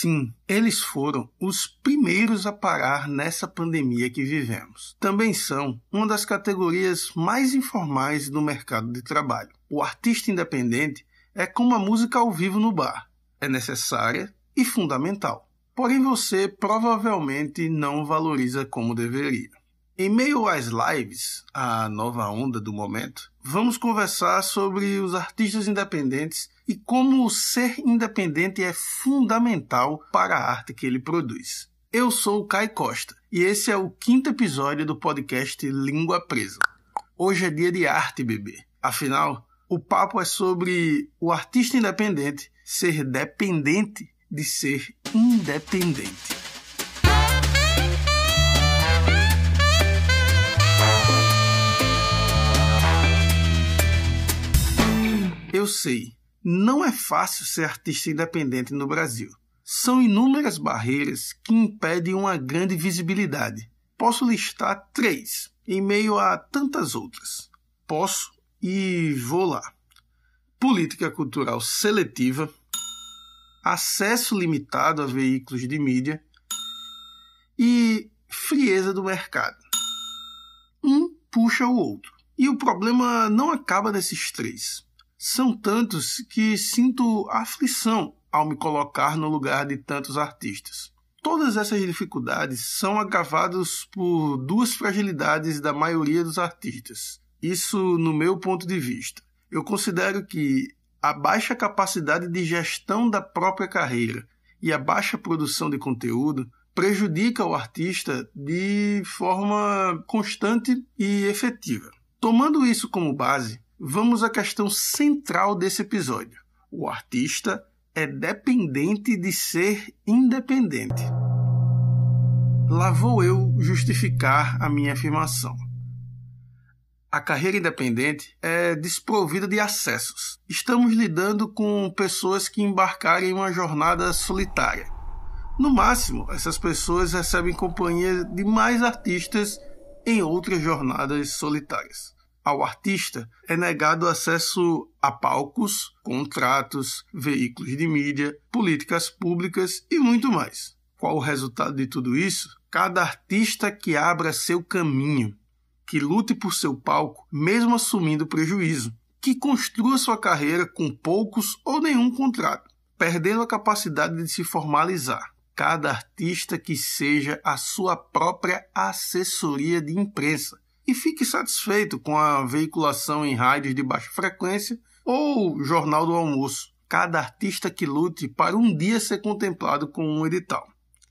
Sim, eles foram os primeiros a parar nessa pandemia que vivemos. Também são uma das categorias mais informais do mercado de trabalho. O artista independente é como a música ao vivo no bar. É necessária e fundamental. Porém, você provavelmente não valoriza como deveria. Em meio às lives, a nova onda do momento, vamos conversar sobre os artistas independentes e como ser independente é fundamental para a arte que ele produz. Eu sou o Kai Costa e esse é o quinto episódio do podcast Língua Presa. Hoje é dia de arte, bebê. Afinal, o papo é sobre o artista independente ser dependente de ser independente. Sei, não é fácil ser artista independente no Brasil. São inúmeras barreiras que impedem uma grande visibilidade. Posso listar três, em meio a tantas outras. Posso e vou lá. Política cultural seletiva, acesso limitado a veículos de mídia e frieza do mercado. Um puxa o outro. E o problema não acaba nesses três. São tantos que sinto aflição ao me colocar no lugar de tantos artistas. Todas essas dificuldades são agravadas por duas fragilidades da maioria dos artistas. Isso no meu ponto de vista. Eu considero que a baixa capacidade de gestão da própria carreira e a baixa produção de conteúdo prejudica o artista de forma constante e efetiva. Tomando isso como base, vamos à questão central desse episódio. O artista é dependente de ser independente. Lá vou eu justificar a minha afirmação. A carreira independente é desprovida de acessos. Estamos lidando com pessoas que embarcaram em uma jornada solitária. No máximo, essas pessoas recebem companhia de mais artistas em outras jornadas solitárias ao artista é negado acesso a palcos, contratos, veículos de mídia, políticas públicas e muito mais. Qual o resultado de tudo isso? Cada artista que abra seu caminho, que lute por seu palco, mesmo assumindo prejuízo, que construa sua carreira com poucos ou nenhum contrato, perdendo a capacidade de se formalizar. Cada artista que seja a sua própria assessoria de imprensa, e fique satisfeito com a veiculação em rádios de baixa frequência ou Jornal do Almoço. Cada artista que lute para um dia ser contemplado com um edital.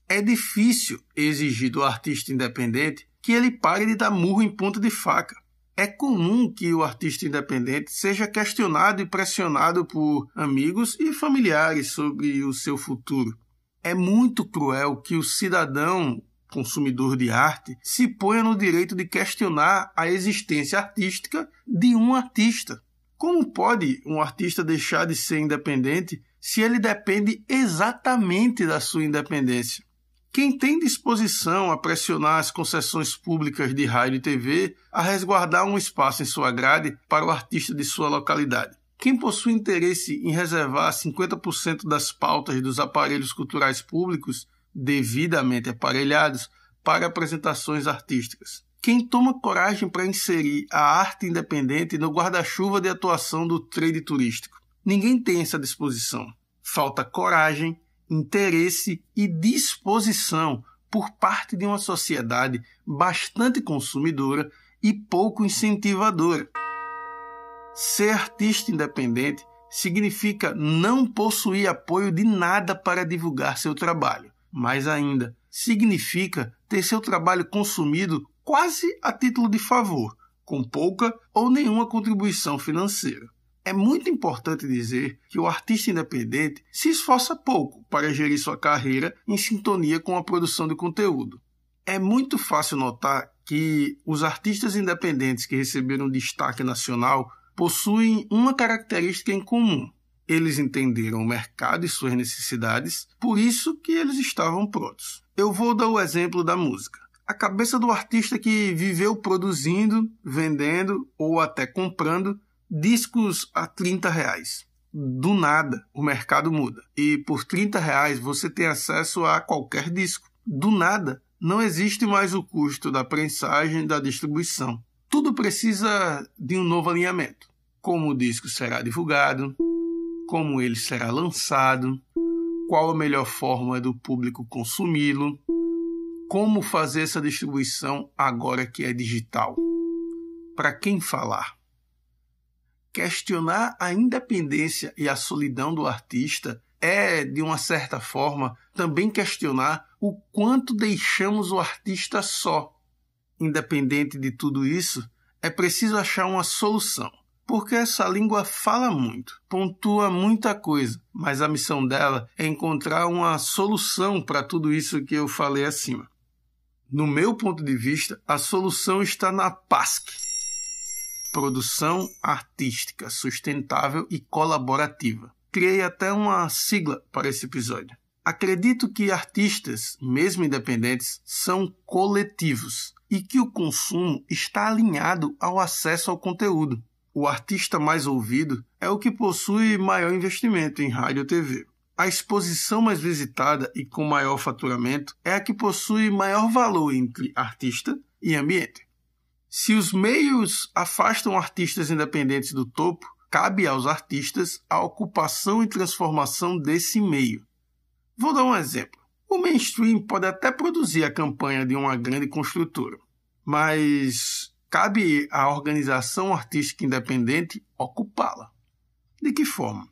É difícil exigir do artista independente que ele pare de dar murro em ponta de faca. É comum que o artista independente seja questionado e pressionado por amigos e familiares sobre o seu futuro. É muito cruel que o cidadão consumidor de arte, se ponha no direito de questionar a existência artística de um artista. Como pode um artista deixar de ser independente se ele depende exatamente da sua independência? Quem tem disposição a pressionar as concessões públicas de rádio e TV a resguardar um espaço em sua grade para o artista de sua localidade? Quem possui interesse em reservar 50% das pautas dos aparelhos culturais públicos devidamente aparelhados para apresentações artísticas. Quem toma coragem para inserir a arte independente no guarda-chuva de atuação do trade turístico? Ninguém tem essa disposição. Falta coragem, interesse e disposição por parte de uma sociedade bastante consumidora e pouco incentivadora. Ser artista independente significa não possuir apoio de nada para divulgar seu trabalho. Mais ainda, significa ter seu trabalho consumido quase a título de favor, com pouca ou nenhuma contribuição financeira. É muito importante dizer que o artista independente se esforça pouco para gerir sua carreira em sintonia com a produção de conteúdo. É muito fácil notar que os artistas independentes que receberam destaque nacional possuem uma característica em comum: eles entenderam o mercado e suas necessidades, por isso que eles estavam prontos. Eu vou dar o exemplo da música. A cabeça do artista que viveu produzindo, vendendo ou até comprando discos a 30 reais. Do nada, o mercado muda. E por 30 reais você tem acesso a qualquer disco. Do nada, não existe mais o custo da prensagem da distribuição. Tudo precisa de um novo alinhamento. Como o disco será divulgado, como ele será lançado, qual a melhor forma do público consumi-lo, como fazer essa distribuição agora que é digital. Para quem falar? Questionar a independência e a solidão do artista é, de uma certa forma, também questionar o quanto deixamos o artista só. Independente de tudo isso, é preciso achar uma solução, porque essa língua fala muito, pontua muita coisa, mas a missão dela é encontrar uma solução para tudo isso que eu falei acima. No meu ponto de vista, a solução está na PASC Produção Artística Sustentável e Colaborativa. Criei até uma sigla para esse episódio. Acredito que artistas, mesmo independentes, são coletivos e que o consumo está alinhado ao acesso ao conteúdo. O artista mais ouvido é o que possui maior investimento em rádio e TV. A exposição mais visitada e com maior faturamento é a que possui maior valor entre artista e ambiente. Se os meios afastam artistas independentes do topo, cabe aos artistas a ocupação e transformação desse meio. Vou dar um exemplo. O mainstream pode até produzir a campanha de uma grande construtora, mas cabe à organização artística independente ocupá-la. De que forma?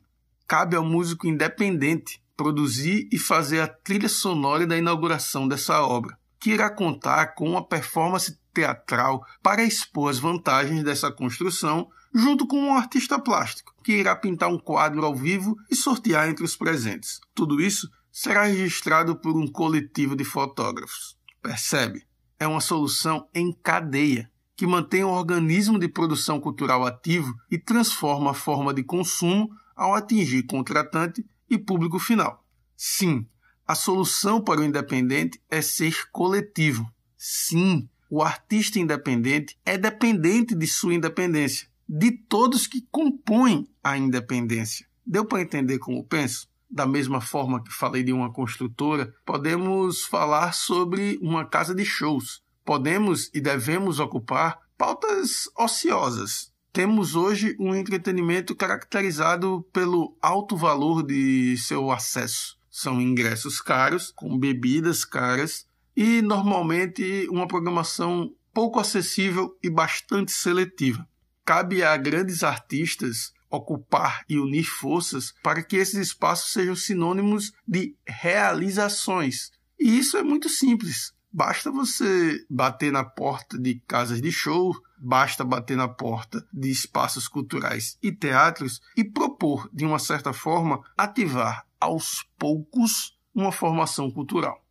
Cabe ao músico independente produzir e fazer a trilha sonora da inauguração dessa obra, que irá contar com uma performance teatral para expor as vantagens dessa construção junto com um artista plástico, que irá pintar um quadro ao vivo e sortear entre os presentes. Tudo isso será registrado por um coletivo de fotógrafos. Percebe? É uma solução em cadeia que mantém o organismo de produção cultural ativo e transforma a forma de consumo ao atingir contratante e público final. Sim, a solução para o independente é ser coletivo. Sim, o artista independente é dependente de sua independência de todos que compõem a independência. Deu para entender como penso? Da mesma forma que falei de uma construtora, podemos falar sobre uma casa de shows. Podemos e devemos ocupar pautas ociosas. Temos hoje um entretenimento caracterizado pelo alto valor de seu acesso. São ingressos caros, com bebidas caras e normalmente uma programação pouco acessível e bastante seletiva cabe a grandes artistas ocupar e unir forças para que esses espaços sejam sinônimos de realizações. E isso é muito simples. Basta você bater na porta de casas de show, basta bater na porta de espaços culturais e teatros e propor, de uma certa forma, ativar aos poucos uma formação cultural.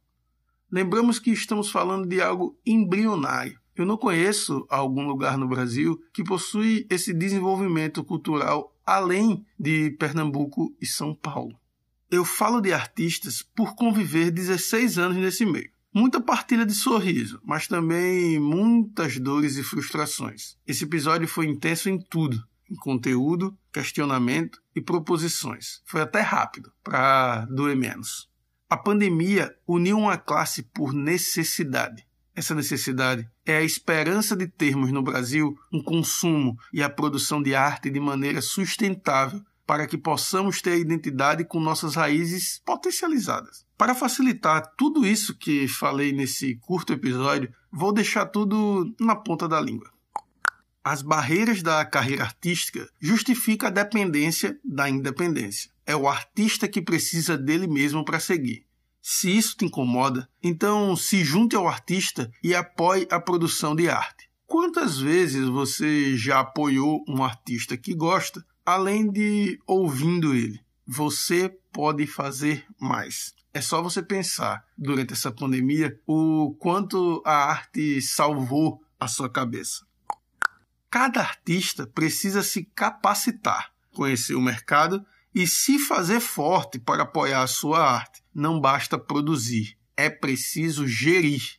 Lembramos que estamos falando de algo embrionário eu não conheço algum lugar no Brasil que possui esse desenvolvimento cultural além de Pernambuco e São Paulo. Eu falo de artistas por conviver 16 anos nesse meio. Muita partilha de sorriso, mas também muitas dores e frustrações. Esse episódio foi intenso em tudo: em conteúdo, questionamento e proposições. Foi até rápido, para doer menos. A pandemia uniu uma classe por necessidade essa necessidade é a esperança de termos no Brasil um consumo e a produção de arte de maneira sustentável para que possamos ter a identidade com nossas raízes potencializadas. Para facilitar tudo isso que falei nesse curto episódio, vou deixar tudo na ponta da língua. As barreiras da carreira artística justificam a dependência da independência. É o artista que precisa dele mesmo para seguir. Se isso te incomoda, então se junte ao artista e apoie a produção de arte. Quantas vezes você já apoiou um artista que gosta, além de ouvindo ele? Você pode fazer mais. É só você pensar, durante essa pandemia, o quanto a arte salvou a sua cabeça. Cada artista precisa se capacitar, conhecer o mercado e se fazer forte para apoiar a sua arte. Não basta produzir, é preciso gerir.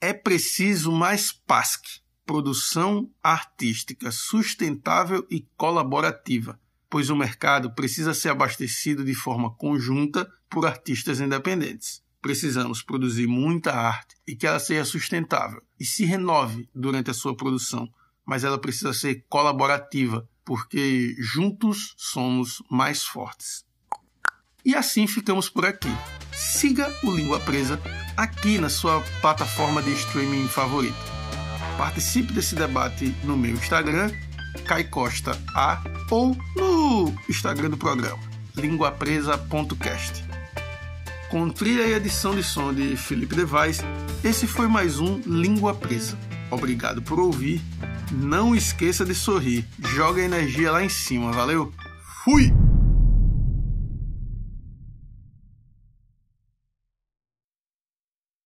É preciso mais PASC, produção artística sustentável e colaborativa. pois o mercado precisa ser abastecido de forma conjunta por artistas independentes. Precisamos produzir muita arte e que ela seja sustentável e se renove durante a sua produção, mas ela precisa ser colaborativa, porque juntos somos mais fortes. E assim ficamos por aqui. Siga o Língua Presa aqui na sua plataforma de streaming favorita. Participe desse debate no meu Instagram, Kai Costa A, ou no Instagram do programa, linguapresa.cast. Com trilha e edição de som de Felipe Devais, esse foi mais um Língua Presa. Obrigado por ouvir. Não esqueça de sorrir. Joga a energia lá em cima, valeu? Fui!